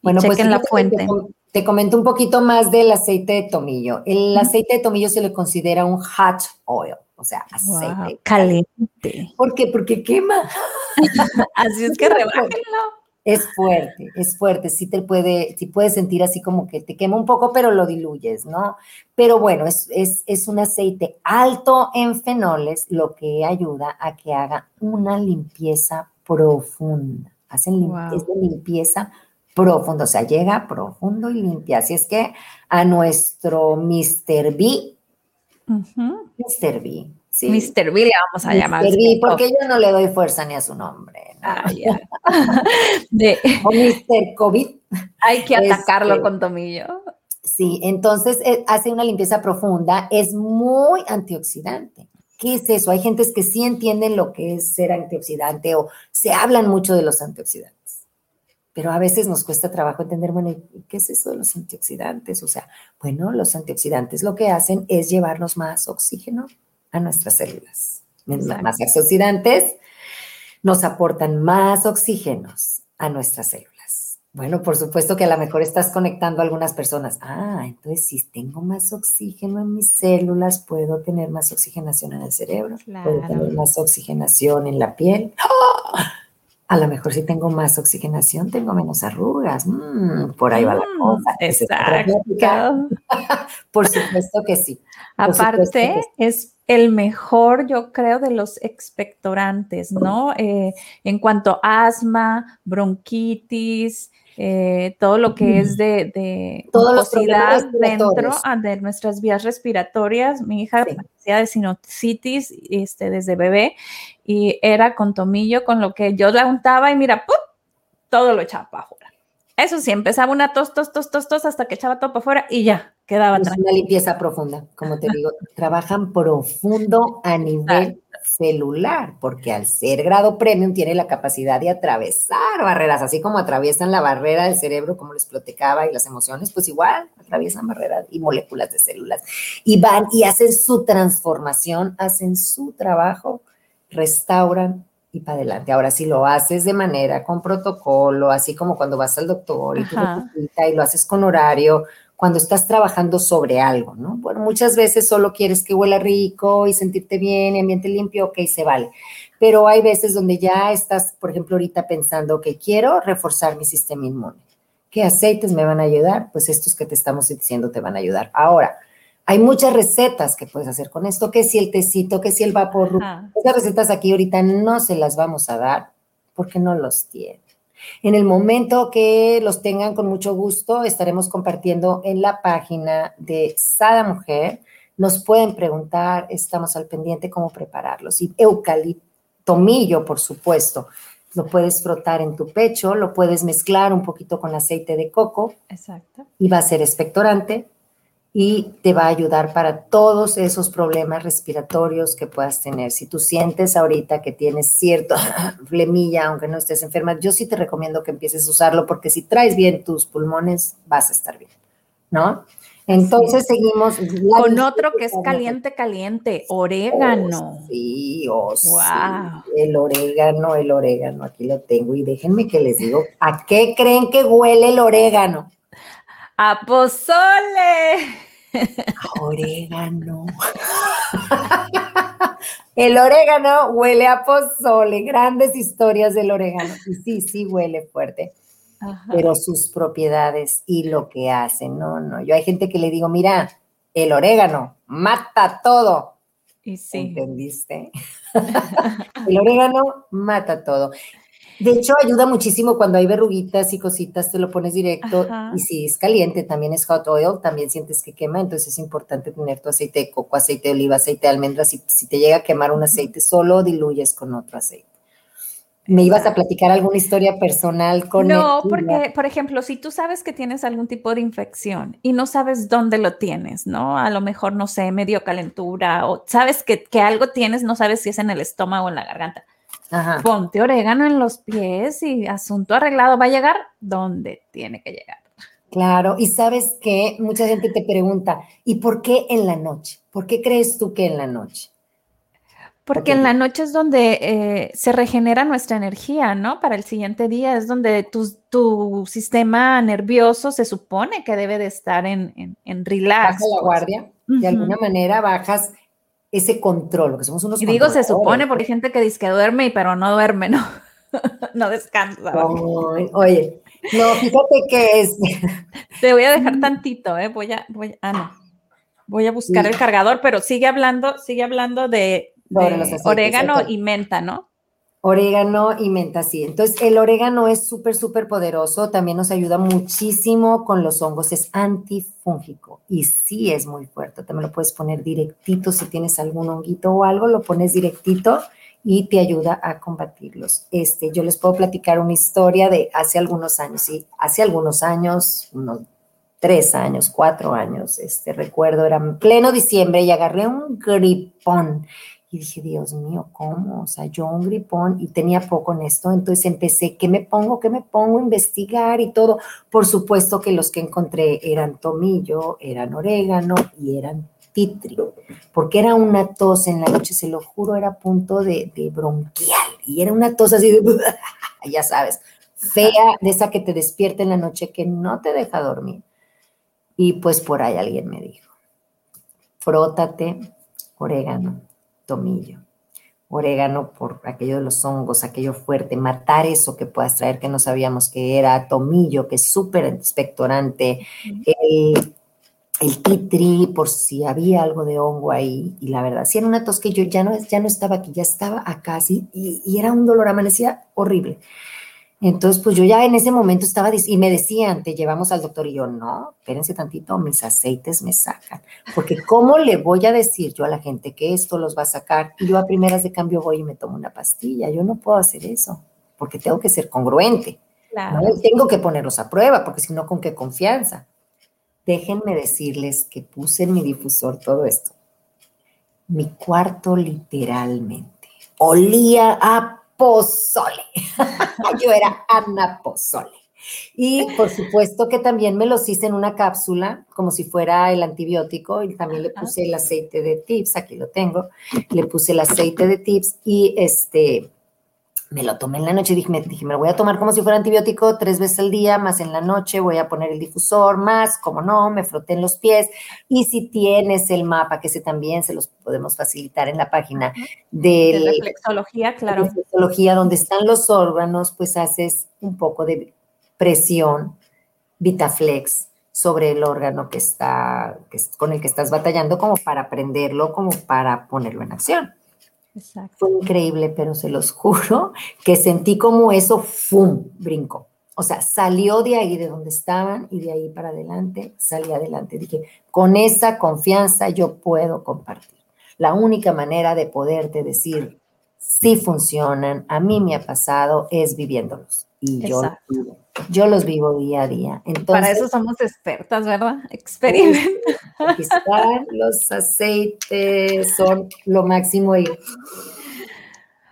bueno, pues la fuente. Te comento un poquito más del aceite de tomillo. El aceite de tomillo se le considera un hot oil, o sea, aceite. caliente. ¿Por qué? Porque quema. así es que rebájenlo. Es fuerte, es fuerte. Sí te puede, sí puedes sentir así como que te quema un poco, pero lo diluyes, ¿no? Pero bueno, es, es, un aceite alto en fenoles, lo que ayuda a que haga una limpieza profunda. Hacen limpieza profundo, o sea, llega profundo y limpia. Así es que a nuestro Mr. B, Mr. B, sí. Mr. B le vamos a llamar. Mr. B, porque yo no le doy fuerza ni a su nombre. Ah, de, o Mr. COVID. Hay que atacarlo este, con tomillo. Sí, entonces eh, hace una limpieza profunda, es muy antioxidante. ¿Qué es eso? Hay gentes que sí entienden lo que es ser antioxidante o se hablan mucho de los antioxidantes pero a veces nos cuesta trabajo entender, bueno, ¿qué es eso de los antioxidantes? O sea, bueno, los antioxidantes lo que hacen es llevarnos más oxígeno a nuestras células. Más antioxidantes nos aportan más oxígenos a nuestras células. Bueno, por supuesto que a lo mejor estás conectando a algunas personas. Ah, entonces si tengo más oxígeno en mis células, puedo tener más oxigenación en el cerebro, puedo tener más oxigenación en la piel. ¡Ah! A lo mejor si tengo más oxigenación, tengo menos arrugas. Mm, por ahí va la mm, cosa. Exacto. por supuesto que sí. Aparte, es el mejor, yo creo, de los expectorantes, ¿no? Eh, en cuanto a asma, bronquitis, eh, todo lo que es de, de dentro ah, de nuestras vías respiratorias. Mi hija decía de sinusitis este, desde bebé y era con tomillo, con lo que yo la untaba y mira, ¡pum! todo lo echaba para afuera. Eso sí, empezaba una tos, tos, tos, tos, tos, hasta que echaba todo para afuera y ya, quedaba Es una limpieza profunda, como te digo, trabajan profundo a nivel celular, porque al ser grado premium tiene la capacidad de atravesar barreras, así como atraviesan la barrera del cerebro, como les platicaba, y las emociones, pues igual atraviesan barreras y moléculas de células. Y van y hacen su transformación, hacen su trabajo, restauran y para adelante. Ahora, si lo haces de manera con protocolo, así como cuando vas al doctor y, y lo haces con horario, cuando estás trabajando sobre algo, ¿no? Bueno, muchas veces solo quieres que huela rico y sentirte bien, ambiente limpio, ok, se vale. Pero hay veces donde ya estás, por ejemplo, ahorita pensando que quiero reforzar mi sistema inmune. ¿Qué aceites me van a ayudar? Pues estos que te estamos diciendo te van a ayudar. Ahora, hay muchas recetas que puedes hacer con esto, que si el tecito, que si el vapor. Esas recetas aquí ahorita no se las vamos a dar porque no los tiene. En el momento que los tengan con mucho gusto, estaremos compartiendo en la página de Sada Mujer nos pueden preguntar, estamos al pendiente cómo prepararlos. Y eucaliptomillo, por supuesto. Lo puedes frotar en tu pecho, lo puedes mezclar un poquito con aceite de coco. Exacto. Y va a ser expectorante y te va a ayudar para todos esos problemas respiratorios que puedas tener. Si tú sientes ahorita que tienes cierto flemilla, aunque no estés enferma, yo sí te recomiendo que empieces a usarlo porque si traes bien tus pulmones, vas a estar bien, ¿no? Entonces seguimos. Con otro que es caliente, caliente, orégano. Oh, sí, oh, sí, el orégano, el orégano, aquí lo tengo. Y déjenme que les digo, ¿a qué creen que huele el orégano? A pozole. Orégano. El orégano huele a pozole, grandes historias del orégano. Y sí, sí huele fuerte. Pero sus propiedades y lo que hace, no, no. Yo hay gente que le digo, mira, el orégano mata todo. Y sí. ¿Entendiste? el orégano mata todo. De hecho, ayuda muchísimo cuando hay verruguitas y cositas, te lo pones directo. Y si es caliente, también es hot oil, también sientes que quema. Entonces es importante tener tu aceite de coco, aceite de oliva, aceite de almendras. Y si te llega a quemar un aceite solo, diluyes con otro aceite. ¿Me ibas a platicar alguna historia personal con No, porque, por ejemplo, si tú sabes que tienes algún tipo de infección y no sabes dónde lo tienes, ¿no? A lo mejor, no sé, medio calentura o sabes que, que algo tienes, no sabes si es en el estómago o en la garganta Ponte orégano en los pies y asunto arreglado. Va a llegar donde tiene que llegar. Claro, y sabes que mucha gente te pregunta, ¿y por qué en la noche? ¿Por qué crees tú que en la noche? Porque en la noche es donde eh, se regenera nuestra energía, ¿no? Para el siguiente día es donde tu, tu sistema nervioso se supone que debe de estar en, en, relax. Baja la guardia, de alguna manera bajas ese control, que somos unos Y digo, se supone, porque hay gente que dice que duerme, pero no duerme, ¿no? no descansa. oye, no, fíjate que es. Te voy a dejar tantito, ¿eh? Voy a, voy, ah, no. Voy a buscar el cargador, pero sigue hablando, sigue hablando de, orégano y menta, ¿no? Orégano y menta, sí. Entonces, el orégano es súper, súper poderoso. También nos ayuda muchísimo con los hongos. Es antifúngico y sí es muy fuerte. También lo puedes poner directito si tienes algún honguito o algo, lo pones directito y te ayuda a combatirlos. Este, yo les puedo platicar una historia de hace algunos años. Sí, hace algunos años, unos tres años, cuatro años, este, recuerdo, era pleno diciembre y agarré un gripón y dije, Dios mío, ¿cómo? O sea, yo un gripón y tenía poco en esto, entonces empecé, ¿qué me pongo? ¿Qué me pongo? Investigar y todo. Por supuesto que los que encontré eran tomillo, eran orégano y eran titrio, porque era una tos en la noche, se lo juro, era punto de, de bronquial y era una tos así de, ya sabes, fea, de esa que te despierta en la noche que no te deja dormir. Y pues por ahí alguien me dijo, frótate orégano tomillo, orégano por aquello de los hongos, aquello fuerte, matar eso que puedas traer que no sabíamos que era, tomillo, que es súper expectorante, el, el titri, por si había algo de hongo ahí, y la verdad, si era una tos que yo ya no, ya no estaba aquí, ya estaba acá, sí, y, y era un dolor, amanecía horrible. Entonces, pues yo ya en ese momento estaba, y me decían, te llevamos al doctor, y yo, no, espérense tantito, mis aceites me sacan, porque ¿cómo le voy a decir yo a la gente que esto los va a sacar? Y yo a primeras de cambio voy y me tomo una pastilla, yo no puedo hacer eso, porque tengo que ser congruente, tengo que ponerlos a prueba, porque si no, ¿con qué confianza? Déjenme decirles que puse en mi difusor todo esto. Mi cuarto literalmente olía a pozole. Yo era Ana Pozole. Y por supuesto que también me los hice en una cápsula, como si fuera el antibiótico, y también le puse el aceite de tips, aquí lo tengo, le puse el aceite de tips y este, me lo tomé en la noche, dije me, dije, me lo voy a tomar como si fuera antibiótico tres veces al día, más en la noche voy a poner el difusor, más, como no, me froté en los pies. Y si tienes el mapa, que ese también se los podemos facilitar en la página de, de reflexología, claro. reflexología, donde están los órganos, pues haces un poco de presión, Vitaflex, sobre el órgano que está, que, con el que estás batallando, como para prenderlo, como para ponerlo en acción. Fue increíble, pero se los juro que sentí como eso, ¡fum! brincó. O sea, salió de ahí de donde estaban y de ahí para adelante, salí adelante. Dije, con esa confianza yo puedo compartir. La única manera de poderte decir si funcionan, a mí me ha pasado, es viviéndolos. Y yo, yo los vivo día a día. Entonces, Para eso somos expertas, ¿verdad? Experimenta. Los aceites son lo máximo y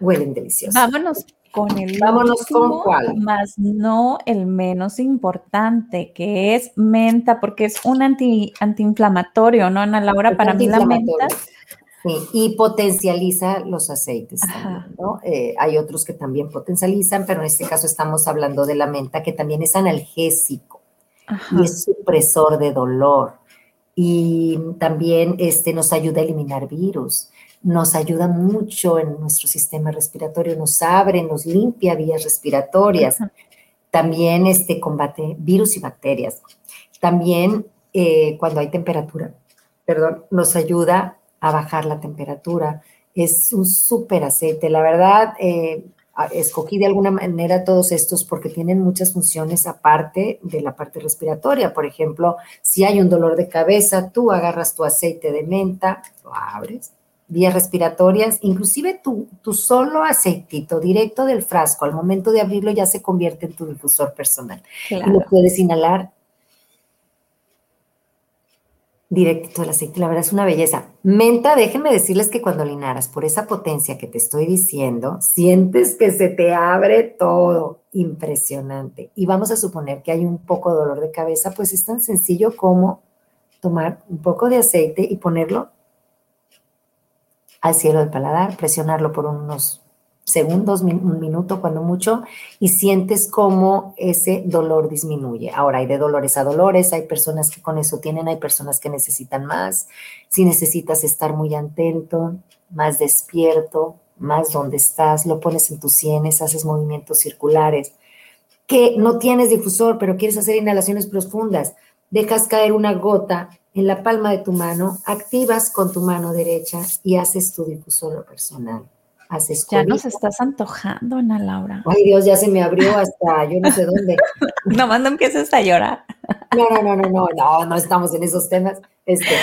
huelen deliciosos. Vámonos con el Vámonos con cuál. Más no el menos importante, que es menta, porque es un anti, antiinflamatorio, ¿no, Ana Laura? Para mí la menta y potencializa los aceites ¿no? Eh, hay otros que también potencializan, pero en este caso estamos hablando de la menta, que también es analgésico y es supresor de dolor. Y también este, nos ayuda a eliminar virus, nos ayuda mucho en nuestro sistema respiratorio, nos abre, nos limpia vías respiratorias. También este, combate virus y bacterias. También eh, cuando hay temperatura, perdón, nos ayuda a bajar la temperatura. Es un súper aceite. La verdad, eh, escogí de alguna manera todos estos porque tienen muchas funciones aparte de la parte respiratoria. Por ejemplo, si hay un dolor de cabeza, tú agarras tu aceite de menta, lo abres, vías respiratorias, inclusive tu, tu solo aceitito directo del frasco, al momento de abrirlo ya se convierte en tu difusor personal. Y lo puedes inhalar directito del aceite. La verdad es una belleza. Menta, déjenme decirles que cuando le inhalas por esa potencia que te estoy diciendo, sientes que se te abre todo. Impresionante. Y vamos a suponer que hay un poco de dolor de cabeza, pues es tan sencillo como tomar un poco de aceite y ponerlo al cielo del paladar, presionarlo por unos segundos, un minuto cuando mucho, y sientes cómo ese dolor disminuye. Ahora hay de dolores a dolores, hay personas que con eso tienen, hay personas que necesitan más. Si necesitas estar muy atento, más despierto, más donde estás, lo pones en tus sienes, haces movimientos circulares. Que no tienes difusor, pero quieres hacer inhalaciones profundas, dejas caer una gota en la palma de tu mano, activas con tu mano derecha y haces tu difusor personal ya nos estás antojando, Ana Laura. Ay, Dios, ya se me abrió hasta yo no sé dónde. Nomás no empieces a llorar. No, no, no, no, no, no, no estamos en esos temas. Este,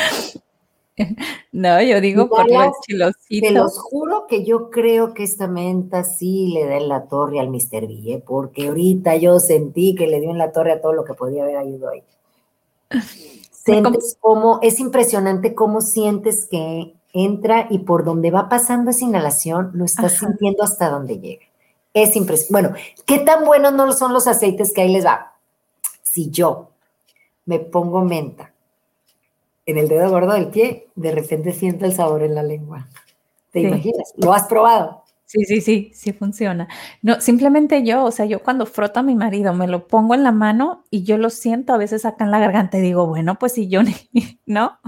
no, yo digo por los chilositos. Te los juro que yo creo que esta menta sí le da en la torre al Mr. Ville, porque ahorita yo sentí que le dio en la torre a todo lo que podía haber ayudado ahí. Sientes como, es impresionante cómo sientes que entra y por donde va pasando esa inhalación, lo estás sintiendo hasta donde llega. Es impresionante. Bueno, ¿qué tan buenos no son los aceites que ahí les va? Si yo me pongo menta en el dedo gordo del pie, de repente siento el sabor en la lengua. ¿Te imaginas? ¿Lo has probado? Sí, sí, sí, sí funciona. No, simplemente yo, o sea, yo cuando froto a mi marido, me lo pongo en la mano y yo lo siento a veces acá en la garganta y digo, bueno, pues si yo, ¿no?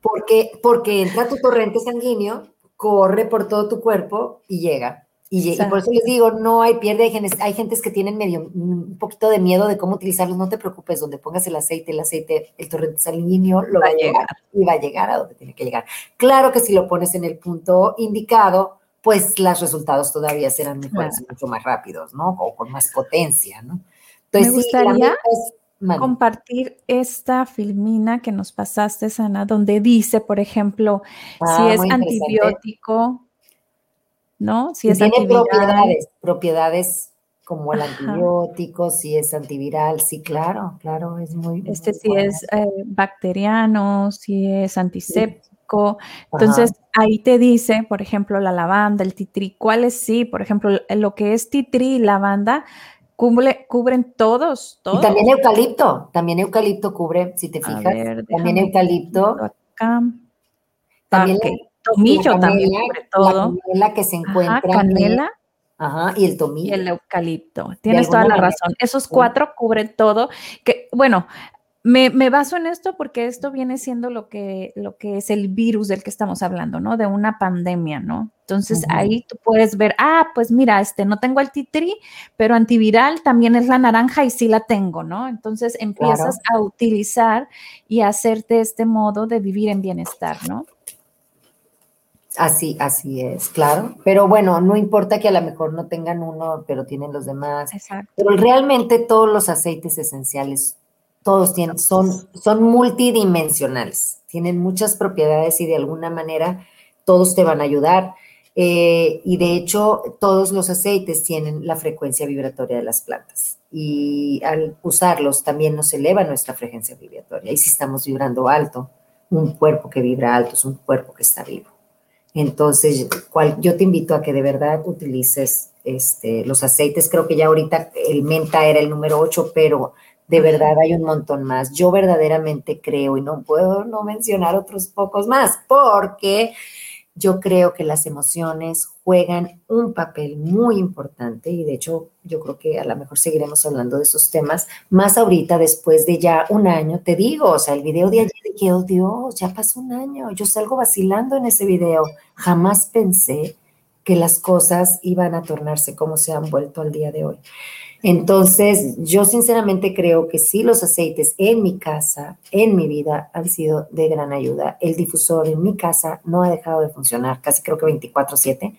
Porque, porque entra tu torrente sanguíneo, corre por todo tu cuerpo y llega. Y, por eso les digo, no hay pierde, hay, hay gentes que tienen medio, un poquito de miedo de cómo utilizarlos, no te preocupes, donde pongas el aceite, el aceite, el torrente sanguíneo, lo va, a llegar y va a llegar a donde tiene que llegar. Claro que si lo pones en el punto indicado, pues los resultados todavía serán mucho más rápidos, ¿no? O con más potencia, ¿no? Entonces, Me gustaría compartir esta filmina que nos pasaste, Sana, donde dice, por ejemplo, si ah, es antibiótico, ¿no? Si es tiene propiedades, propiedades como el antibiótico, si es antiviral, sí, claro, claro, es muy. Este si es eh, bacteriano, si es antiséptico. Entonces, ahí te dice, por ejemplo, la lavanda, el titri, cuáles sí, por ejemplo, lo que es titri y lavanda cubren todos, todos. Y también eucalipto, también eucalipto cubre, si te fijas, también eucalipto. Acá. También tomillo también cubre todo. La canela que se encuentra. Ajá, canela. Ajá, y el tomillo. Y el eucalipto. Tienes toda la razón. Esos cuatro cubren todo. Que, bueno, me, baso en esto porque esto viene siendo lo que, lo que es el virus del que estamos hablando, ¿no? De una pandemia, ¿no? Entonces ahí tú puedes ver, ah, pues mira, este no tengo el titri, pero antiviral también es la naranja y sí la tengo, ¿no? Entonces empiezas a utilizar y a hacerte este modo de vivir en bienestar, ¿no? Así, así es, claro. Pero bueno, no importa que a lo mejor no tengan uno, pero tienen los demás. Exacto. Pero realmente todos los aceites esenciales, todos tienen, son, son multidimensionales, tienen muchas propiedades y de alguna manera todos te van a ayudar. Eh, y de hecho, todos los aceites tienen la frecuencia vibratoria de las plantas. Y al usarlos también nos eleva nuestra frecuencia vibratoria. Y si estamos vibrando alto, un cuerpo que vibra alto es un cuerpo que está vivo. Entonces, cual, yo te invito a que de verdad utilices este, los aceites. Creo que ya ahorita el menta era el número 8, pero de verdad hay un montón más. Yo verdaderamente creo, y no puedo no mencionar otros pocos más, porque yo creo que las emociones juegan un papel muy importante y de hecho yo creo que a lo mejor seguiremos hablando de esos temas más ahorita después de ya un año, te digo, o sea, el video de ayer que, oh Dios, ya pasó un año, yo salgo vacilando en ese video, jamás pensé que las cosas iban a tornarse como se han vuelto al día de hoy. Entonces, yo sinceramente creo que sí, los aceites en mi casa, en mi vida, han sido de gran ayuda. El difusor en mi casa no ha dejado de funcionar, casi creo que 24/7.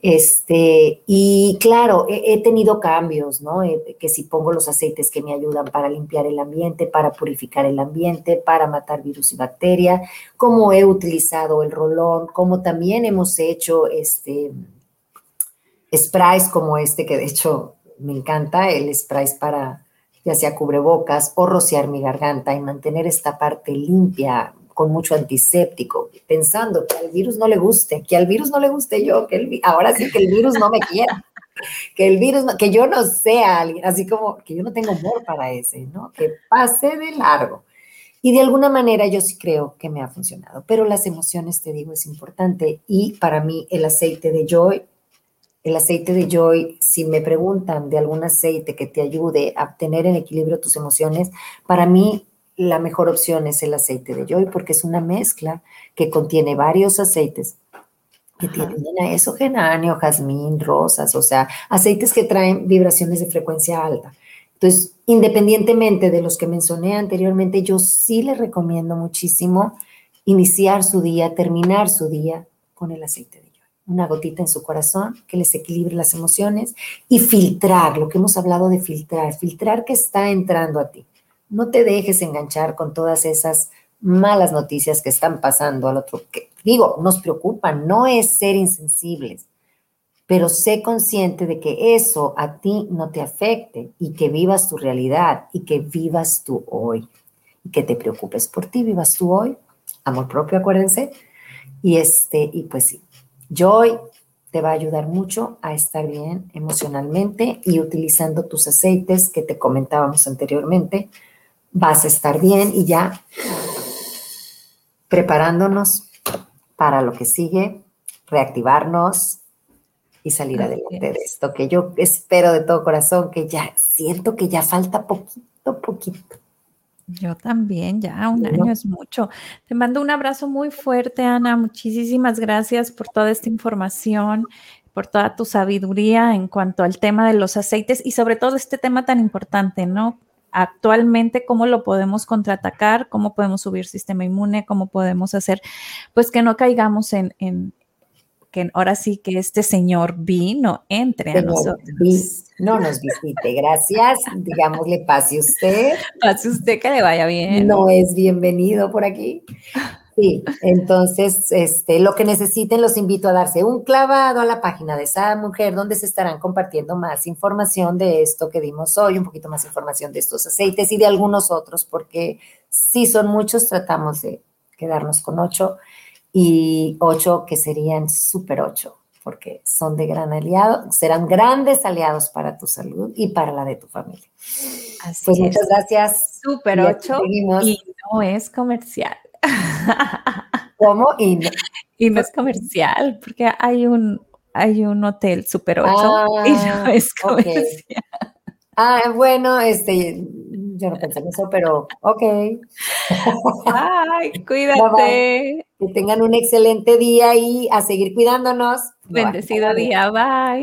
Este, y claro, he, tenido cambios, ¿no? Eh, que si pongo los aceites que me ayudan para limpiar el ambiente, para purificar el ambiente, para matar virus y bacteria, como he utilizado el rolón, como también hemos hecho este sprays como este que de hecho me encanta el spray para ya sea cubrebocas o rociar mi garganta y mantener esta parte limpia con mucho antiséptico, pensando que al virus no le guste, que al virus no le guste yo, que el, ahora sí que el virus no me quiera, que el virus, que yo no sea alguien, así como que yo no tengo amor para ese, ¿no? Que pase de largo. Y de alguna manera yo sí creo que me ha funcionado, pero las emociones, te digo, es importante y para mí el aceite de Joy el aceite de Joy, si me preguntan de algún aceite que te ayude a tener en equilibrio tus emociones, para mí la mejor opción es el aceite de Joy porque es una mezcla que contiene varios aceites que tienen eso, genáneo, jazmín, rosas, o sea, aceites que traen vibraciones de frecuencia alta. Entonces, independientemente de los que mencioné anteriormente, yo sí les recomiendo muchísimo iniciar su día, terminar su día con el aceite una gotita en su corazón que les equilibre las emociones y filtrar, lo que hemos hablado de filtrar, filtrar que está entrando a ti. No te dejes enganchar con todas esas malas noticias que están pasando al otro. Que, digo, nos preocupan, no es ser insensibles, pero sé consciente de que eso a ti no te afecte y que vivas tu realidad y que vivas tú hoy y que te preocupes por ti, vivas tú hoy, amor propio, acuérdense. Y este, y pues sí, Joy te va a ayudar mucho a estar bien emocionalmente y utilizando tus aceites que te comentábamos anteriormente, vas a estar bien y ya preparándonos para lo que sigue, reactivarnos y salir adelante de esto, que yo espero de todo corazón, que ya siento que ya falta poquito, poquito. Yo también, ya un año es mucho. Te mando un abrazo muy fuerte, Ana. Muchísimas gracias por toda esta información, por toda tu sabiduría en cuanto al tema de los aceites y sobre todo este tema tan importante, ¿no? Actualmente, cómo lo podemos contraatacar, cómo podemos subir sistema inmune, cómo podemos hacer, pues que no caigamos en, que ahora sí que este señor vino entre a nosotros. no nos visite, gracias. Digámosle, pase usted. Pase usted que le vaya bien. No es bienvenido por aquí. Sí, entonces, este, lo que necesiten, los invito a darse un clavado a la página de esa mujer, donde se estarán compartiendo más información de esto que dimos hoy, un poquito más información de estos aceites y de algunos otros, porque si son muchos, tratamos de quedarnos con ocho y ocho que serían super ocho, porque son de gran aliado, serán grandes aliados para tu salud y para la de tu familia. Así pues muchas gracias. Super ocho y no es comercial. ¿Cómo? Y no, y no es comercial, porque hay un, hay un hotel Super 8 y no ah, es comercial. Ah, bueno, este, yo no pensé en eso, pero ok. Ay, cuídate. Que tengan un excelente día y a seguir cuidándonos. Bendecido día, bye.